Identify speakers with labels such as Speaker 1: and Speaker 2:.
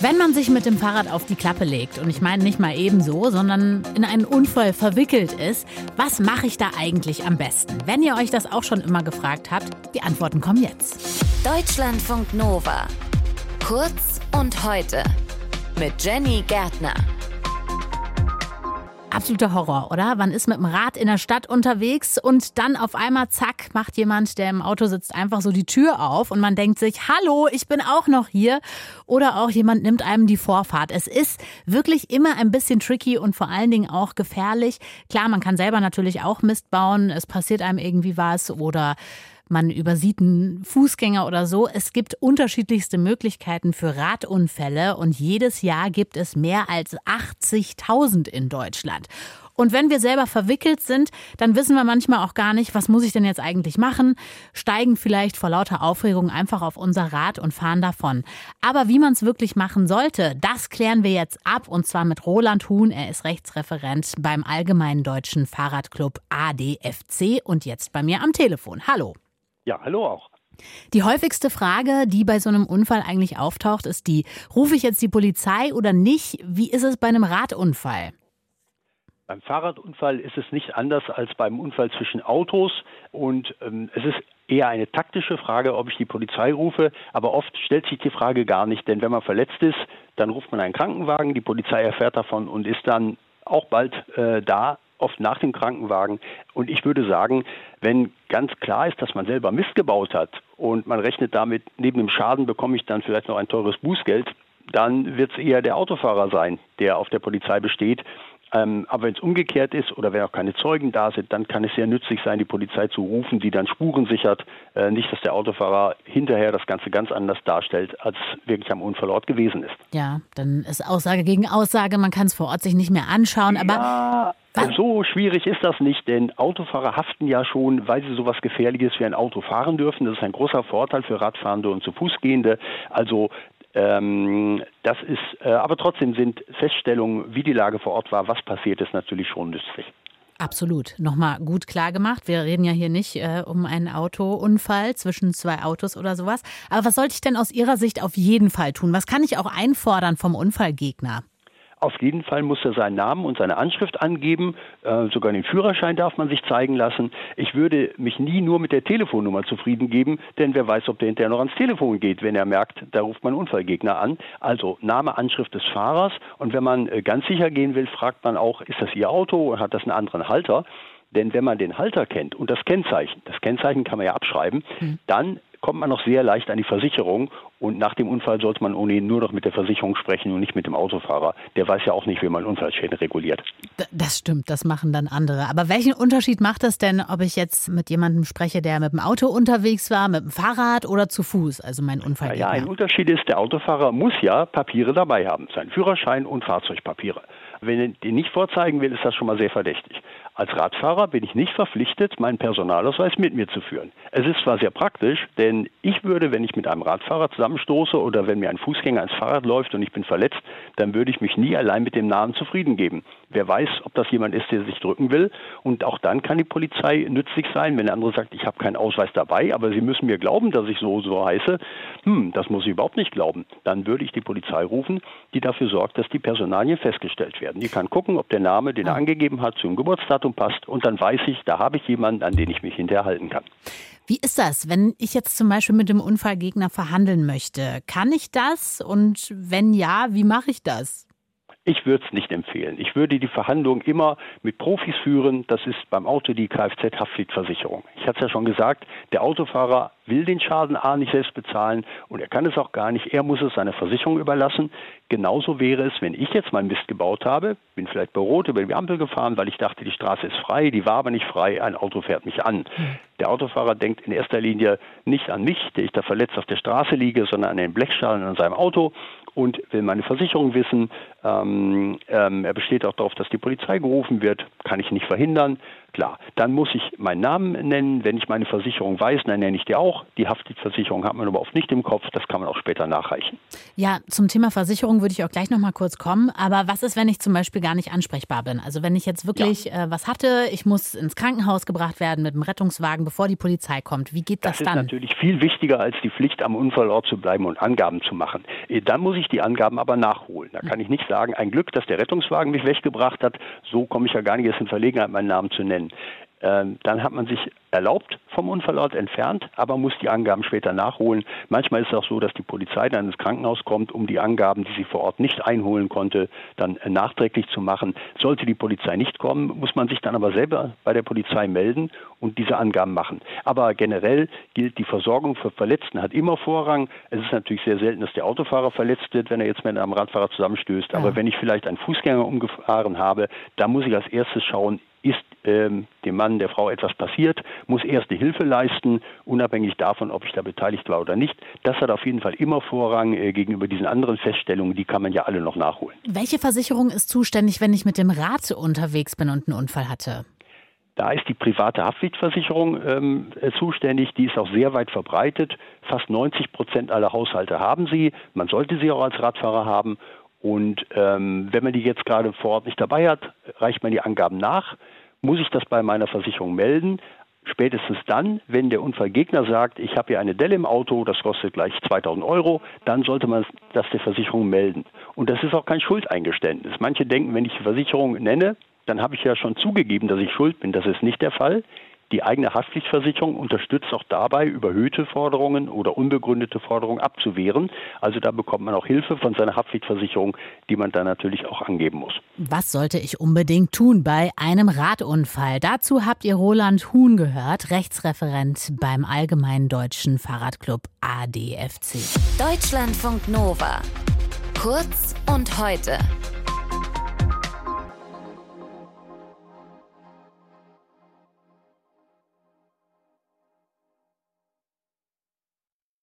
Speaker 1: Wenn man sich mit dem Fahrrad auf die Klappe legt, und ich meine nicht mal ebenso, sondern in einen Unfall verwickelt ist, was mache ich da eigentlich am besten? Wenn ihr euch das auch schon immer gefragt habt, die Antworten kommen jetzt.
Speaker 2: Deutschlandfunk Nova. Kurz und heute. Mit Jenny Gärtner
Speaker 1: absoluter Horror, oder? Man ist mit dem Rad in der Stadt unterwegs und dann auf einmal, zack, macht jemand, der im Auto sitzt, einfach so die Tür auf und man denkt sich, hallo, ich bin auch noch hier. Oder auch jemand nimmt einem die Vorfahrt. Es ist wirklich immer ein bisschen tricky und vor allen Dingen auch gefährlich. Klar, man kann selber natürlich auch Mist bauen. Es passiert einem irgendwie was oder man übersieht einen Fußgänger oder so. Es gibt unterschiedlichste Möglichkeiten für Radunfälle und jedes Jahr gibt es mehr als 80.000 in Deutschland. Und wenn wir selber verwickelt sind, dann wissen wir manchmal auch gar nicht, was muss ich denn jetzt eigentlich machen, steigen vielleicht vor lauter Aufregung einfach auf unser Rad und fahren davon. Aber wie man es wirklich machen sollte, das klären wir jetzt ab und zwar mit Roland Huhn. Er ist Rechtsreferent beim Allgemeinen Deutschen Fahrradclub ADFC und jetzt bei mir am Telefon. Hallo.
Speaker 3: Ja, hallo auch.
Speaker 1: Die häufigste Frage, die bei so einem Unfall eigentlich auftaucht, ist die, rufe ich jetzt die Polizei oder nicht? Wie ist es bei einem Radunfall?
Speaker 3: Beim Fahrradunfall ist es nicht anders als beim Unfall zwischen Autos und ähm, es ist eher eine taktische Frage, ob ich die Polizei rufe, aber oft stellt sich die Frage gar nicht, denn wenn man verletzt ist, dann ruft man einen Krankenwagen, die Polizei erfährt davon und ist dann auch bald äh, da oft nach dem Krankenwagen. Und ich würde sagen, wenn ganz klar ist, dass man selber Mist gebaut hat und man rechnet damit, neben dem Schaden bekomme ich dann vielleicht noch ein teures Bußgeld, dann wird es eher der Autofahrer sein, der auf der Polizei besteht. Ähm, aber wenn es umgekehrt ist oder wenn auch keine Zeugen da sind, dann kann es sehr nützlich sein, die Polizei zu rufen, die dann Spuren sichert. Äh, nicht, dass der Autofahrer hinterher das Ganze ganz anders darstellt, als wirklich am Unfallort gewesen ist.
Speaker 1: Ja, dann ist Aussage gegen Aussage, man kann es vor Ort sich nicht mehr anschauen. Aber
Speaker 3: ja, was? so schwierig ist das nicht, denn Autofahrer haften ja schon, weil sie sowas Gefährliches wie ein Auto fahren dürfen. Das ist ein großer Vorteil für Radfahrende und zu Fußgehende. Also ähm, das ist, äh, aber trotzdem sind Feststellungen, wie die Lage vor Ort war, was passiert ist, natürlich schon nützlich.
Speaker 1: Absolut. Nochmal gut klar gemacht. Wir reden ja hier nicht äh, um einen Autounfall zwischen zwei Autos oder sowas. Aber was sollte ich denn aus Ihrer Sicht auf jeden Fall tun? Was kann ich auch einfordern vom Unfallgegner?
Speaker 3: Auf jeden Fall muss er seinen Namen und seine Anschrift angeben. Äh, sogar den Führerschein darf man sich zeigen lassen. Ich würde mich nie nur mit der Telefonnummer zufrieden geben, denn wer weiß, ob der hinterher noch ans Telefon geht, wenn er merkt, da ruft man Unfallgegner an. Also Name, Anschrift des Fahrers. Und wenn man äh, ganz sicher gehen will, fragt man auch, ist das Ihr Auto oder hat das einen anderen Halter? Denn wenn man den Halter kennt und das Kennzeichen, das Kennzeichen kann man ja abschreiben, mhm. dann kommt man noch sehr leicht an die Versicherung und nach dem Unfall sollte man ohnehin nur noch mit der Versicherung sprechen und nicht mit dem Autofahrer. Der weiß ja auch nicht, wie man Unfallschäden reguliert.
Speaker 1: Das stimmt, das machen dann andere. Aber welchen Unterschied macht das denn, ob ich jetzt mit jemandem spreche, der mit dem Auto unterwegs war, mit dem Fahrrad oder zu Fuß, also mein Unfall?
Speaker 3: Ja, ein Unterschied ist, der Autofahrer muss ja Papiere dabei haben, seinen Führerschein und Fahrzeugpapiere. Wenn er die nicht vorzeigen will, ist das schon mal sehr verdächtig. Als Radfahrer bin ich nicht verpflichtet, meinen Personalausweis mit mir zu führen. Es ist zwar sehr praktisch, denn ich würde, wenn ich mit einem Radfahrer zusammenstoße oder wenn mir ein Fußgänger ins Fahrrad läuft und ich bin verletzt, dann würde ich mich nie allein mit dem Namen zufrieden geben. Wer weiß, ob das jemand ist, der sich drücken will. Und auch dann kann die Polizei nützlich sein, wenn der andere sagt, ich habe keinen Ausweis dabei, aber Sie müssen mir glauben, dass ich so so heiße. Hm, das muss ich überhaupt nicht glauben. Dann würde ich die Polizei rufen, die dafür sorgt, dass die Personalien festgestellt werden. Die kann gucken, ob der Name, den er angegeben hat, zum Geburtsdatum Datum passt und dann weiß ich, da habe ich jemanden, an den ich mich hinterher halten kann.
Speaker 1: Wie ist das, wenn ich jetzt zum Beispiel mit dem Unfallgegner verhandeln möchte? Kann ich das? Und wenn ja, wie mache ich das?
Speaker 3: Ich würde es nicht empfehlen. Ich würde die Verhandlungen immer mit Profis führen. Das ist beim Auto die Kfz-Haftpflichtversicherung. Ich hatte es ja schon gesagt, der Autofahrer will den Schaden A nicht selbst bezahlen und er kann es auch gar nicht. Er muss es seiner Versicherung überlassen. Genauso wäre es, wenn ich jetzt mal Mist gebaut habe, bin vielleicht bei Rot über die Ampel gefahren, weil ich dachte, die Straße ist frei, die war aber nicht frei, ein Auto fährt mich an. Der Autofahrer denkt in erster Linie nicht an mich, der ich da verletzt auf der Straße liege, sondern an den Blechschaden an seinem Auto und will meine Versicherung wissen. Ähm, ähm, er besteht auch darauf, dass die Polizei gerufen wird. Kann ich nicht verhindern. Klar. Dann muss ich meinen Namen nennen. Wenn ich meine Versicherung weiß, dann nenne ich die auch. Die Haftpflichtversicherung hat man aber oft nicht im Kopf. Das kann man auch später nachreichen.
Speaker 1: Ja, zum Thema Versicherung würde ich auch gleich noch mal kurz kommen. Aber was ist, wenn ich zum Beispiel gar nicht ansprechbar bin? Also wenn ich jetzt wirklich ja. äh, was hatte, ich muss ins Krankenhaus gebracht werden mit dem Rettungswagen, bevor die Polizei kommt. Wie geht das,
Speaker 3: das
Speaker 1: dann?
Speaker 3: Das ist natürlich viel wichtiger als die Pflicht, am Unfallort zu bleiben und Angaben zu machen. Äh, dann muss ich die Angaben aber nachholen. Da kann ich nicht sagen, ein Glück, dass der Rettungswagen mich weggebracht hat. So komme ich ja gar nicht erst in Verlegenheit, meinen Namen zu nennen. Ähm, dann hat man sich erlaubt vom Unfallort entfernt, aber muss die Angaben später nachholen. Manchmal ist es auch so, dass die Polizei dann ins Krankenhaus kommt, um die Angaben, die sie vor Ort nicht einholen konnte, dann äh, nachträglich zu machen. Sollte die Polizei nicht kommen, muss man sich dann aber selber bei der Polizei melden und diese Angaben machen. Aber generell gilt, die Versorgung für Verletzten hat immer Vorrang. Es ist natürlich sehr selten, dass der Autofahrer verletzt wird, wenn er jetzt mit einem Radfahrer zusammenstößt. Aber wenn ich vielleicht einen Fußgänger umgefahren habe, da muss ich als erstes schauen, ist ähm, dem Mann, der Frau etwas passiert, muss erste Hilfe leisten, unabhängig davon, ob ich da beteiligt war oder nicht. Das hat auf jeden Fall immer Vorrang äh, gegenüber diesen anderen Feststellungen, die kann man ja alle noch nachholen.
Speaker 1: Welche Versicherung ist zuständig, wenn ich mit dem Rad unterwegs bin und einen Unfall hatte?
Speaker 3: Da ist die private Haftpflichtversicherung ähm, äh, zuständig. Die ist auch sehr weit verbreitet. Fast 90 Prozent aller Haushalte haben sie. Man sollte sie auch als Radfahrer haben. Und ähm, wenn man die jetzt gerade vor Ort nicht dabei hat, reicht man die Angaben nach. Muss ich das bei meiner Versicherung melden? Spätestens dann, wenn der Unfallgegner sagt, ich habe hier eine Delle im Auto, das kostet gleich 2000 Euro, dann sollte man das der Versicherung melden. Und das ist auch kein Schuldeingeständnis. Manche denken, wenn ich die Versicherung nenne, dann habe ich ja schon zugegeben, dass ich schuld bin. Das ist nicht der Fall. Die eigene Haftpflichtversicherung unterstützt auch dabei, überhöhte Forderungen oder unbegründete Forderungen abzuwehren. Also da bekommt man auch Hilfe von seiner Haftpflichtversicherung, die man dann natürlich auch angeben muss.
Speaker 1: Was sollte ich unbedingt tun bei einem Radunfall? Dazu habt ihr Roland Huhn gehört, Rechtsreferent beim Allgemeinen Deutschen Fahrradclub ADFC.
Speaker 2: Deutschlandfunk Nova. Kurz und heute.